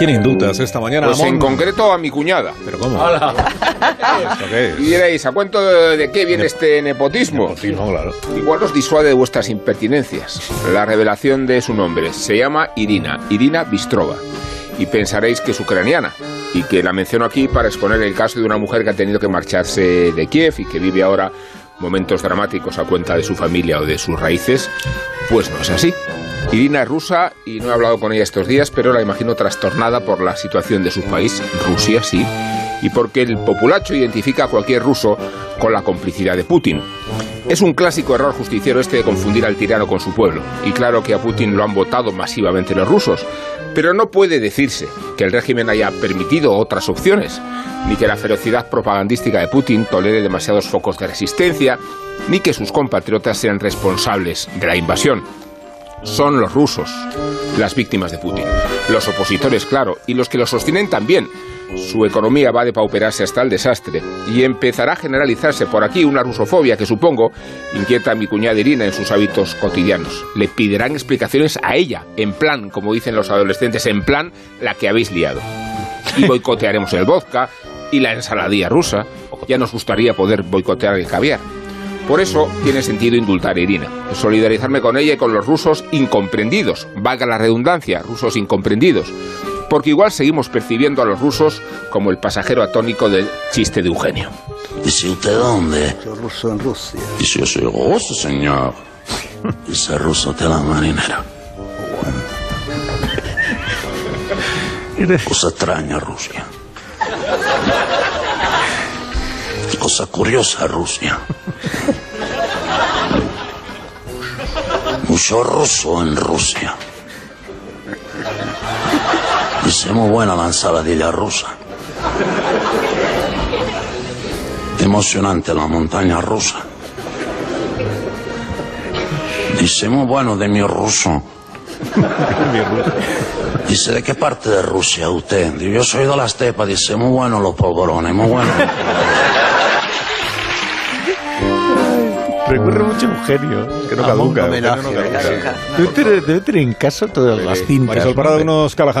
quién indultas esta mañana? Pues en concreto a mi cuñada. ¿Pero cómo? ¿Esto qué es? Y diréis, ¿a cuento de, de qué viene este nepotismo? Nepotismo, claro. Igual os disuade de vuestras impertinencias. La revelación de su nombre se llama Irina, Irina Bistrova. Y pensaréis que es ucraniana. Y que la menciono aquí para exponer el caso de una mujer que ha tenido que marcharse de Kiev y que vive ahora momentos dramáticos a cuenta de su familia o de sus raíces. Pues no es así. Irina es rusa y no he hablado con ella estos días, pero la imagino trastornada por la situación de su país, Rusia, sí, y porque el populacho identifica a cualquier ruso con la complicidad de Putin. Es un clásico error justiciero este de confundir al tirano con su pueblo, y claro que a Putin lo han votado masivamente los rusos, pero no puede decirse que el régimen haya permitido otras opciones, ni que la ferocidad propagandística de Putin tolere demasiados focos de resistencia, ni que sus compatriotas sean responsables de la invasión son los rusos, las víctimas de Putin. Los opositores, claro, y los que lo sostienen también. Su economía va a depauperarse hasta el desastre y empezará a generalizarse por aquí una rusofobia que supongo inquieta a mi cuñada Irina en sus hábitos cotidianos. Le pedirán explicaciones a ella, en plan, como dicen los adolescentes, en plan la que habéis liado. Y boicotearemos el vodka y la ensaladilla rusa. Ya nos gustaría poder boicotear el caviar. Por eso tiene sentido indultar a Irina, solidarizarme con ella y con los rusos incomprendidos, valga la redundancia, rusos incomprendidos, porque igual seguimos percibiendo a los rusos como el pasajero atónico del chiste de Eugenio. ¿Dice usted dónde? Soy ruso en Rusia. Dice yo soy ruso, señor. Dice ruso de la marinera. Cosa extraña, Rusia. Cosa curiosa, Rusia. Mucho ruso en Rusia. Dice muy buena la ensaladilla rusa. Emocionante la montaña rusa. Dice muy bueno de mi ruso. Dice, ¿de qué parte de Rusia usted? Yo soy de la estepa. Dice, muy bueno los polvorones, muy bueno. Recurre mucho a Eugenio, que no caduca. Debe tener, en casa todas las cintas. Marisol ¿no? Parada, unos Callahan